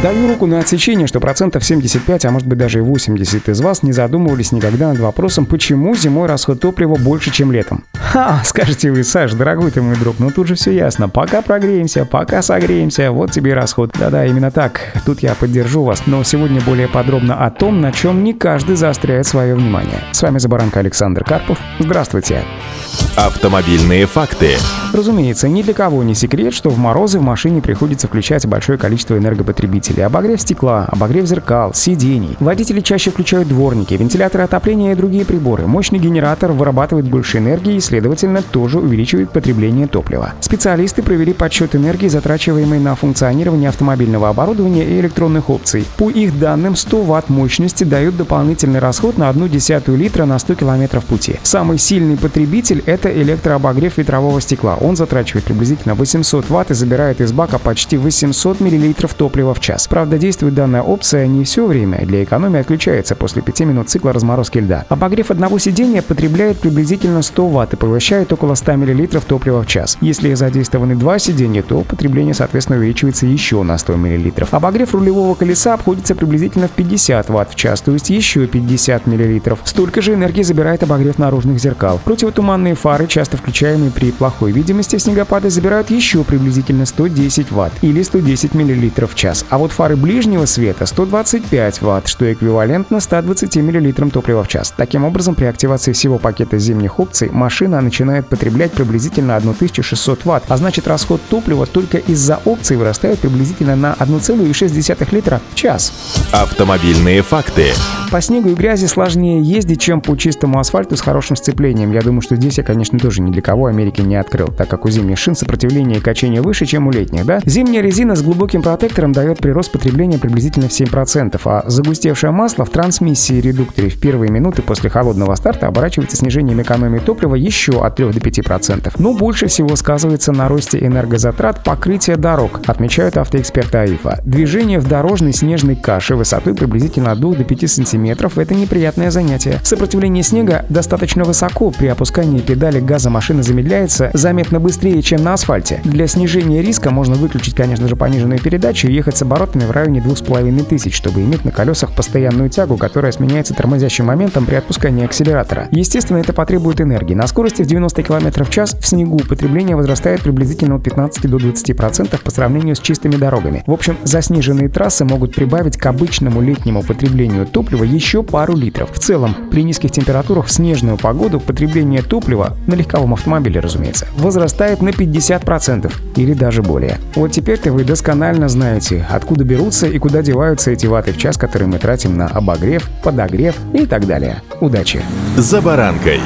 Даю руку на отсечение, что процентов 75, а может быть даже и 80 из вас не задумывались никогда над вопросом, почему зимой расход топлива больше, чем летом. Ха, скажете вы, Саш, дорогой ты мой друг, ну тут же все ясно. Пока прогреемся, пока согреемся, вот тебе и расход. Да-да, именно так. Тут я поддержу вас, но сегодня более подробно о том, на чем не каждый заостряет свое внимание. С вами Забаранка Александр Карпов. Здравствуйте. Автомобильные факты. Разумеется, ни для кого не секрет, что в морозы в машине приходится включать большое количество энергопотребителей. Обогрев стекла, обогрев зеркал, сидений. Водители чаще включают дворники, вентиляторы отопления и другие приборы. Мощный генератор вырабатывает больше энергии и, следовательно, тоже увеличивает потребление топлива. Специалисты провели подсчет энергии, затрачиваемой на функционирование автомобильного оборудования и электронных опций. По их данным, 100 Вт мощности дают дополнительный расход на 1 десятую литра на 100 километров пути. Самый сильный потребитель – это электрообогрев ветрового стекла. Он затрачивает приблизительно 800 Вт и забирает из бака почти 800 мл топлива в час. Правда, действует данная опция не все время, для экономии отключается после 5 минут цикла разморозки льда. Обогрев одного сидения потребляет приблизительно 100 Вт и поглощает около 100 мл топлива в час. Если задействованы два сидения, то потребление, соответственно, увеличивается еще на 100 мл. Обогрев рулевого колеса обходится приблизительно в 50 Вт в час, то есть еще 50 мл. Столько же энергии забирает обогрев наружных зеркал. Противотуманные фары, часто включаемые при плохой видимости в снегопады, забирают еще приблизительно 110 Вт или 110 мл в час. А вот фары ближнего света 125 Вт, что эквивалентно 120 мл топлива в час. Таким образом, при активации всего пакета зимних опций машина начинает потреблять приблизительно 1600 Вт, а значит расход топлива только из-за опций вырастает приблизительно на 1,6 литра в час. Автомобильные факты. По снегу и грязи сложнее ездить, чем по чистому асфальту с хорошим сцеплением. Я думаю, что здесь я, конечно, тоже ни для кого Америки не открыл, так как у зимних шин сопротивление и качение выше, чем у летних, да? Зимняя резина с глубоким протектором дает прирост потребления приблизительно в 7%, а загустевшее масло в трансмиссии и редукторе в первые минуты после холодного старта оборачивается снижением экономии топлива еще от 3 до 5%. Но больше всего сказывается на росте энергозатрат покрытия дорог, отмечают автоэксперты АИФа. Движение в дорожной снежной каше высотой приблизительно от 2 до 5 см метров – это неприятное занятие. Сопротивление снега достаточно высоко, при опускании педали газа машина замедляется заметно быстрее, чем на асфальте. Для снижения риска можно выключить, конечно же, пониженную передачу и ехать с оборотами в районе 2500, чтобы иметь на колесах постоянную тягу, которая сменяется тормозящим моментом при отпускании акселератора. Естественно, это потребует энергии. На скорости в 90 км в час снегу потребление возрастает приблизительно от 15 до 20% по сравнению с чистыми дорогами. В общем, заснеженные трассы могут прибавить к обычному летнему потреблению топлива еще пару литров. В целом, при низких температурах в снежную погоду потребление топлива, на легковом автомобиле, разумеется, возрастает на 50% или даже более. Вот теперь-то вы досконально знаете, откуда берутся и куда деваются эти ваты в час, которые мы тратим на обогрев, подогрев и так далее. Удачи! «За баранкой».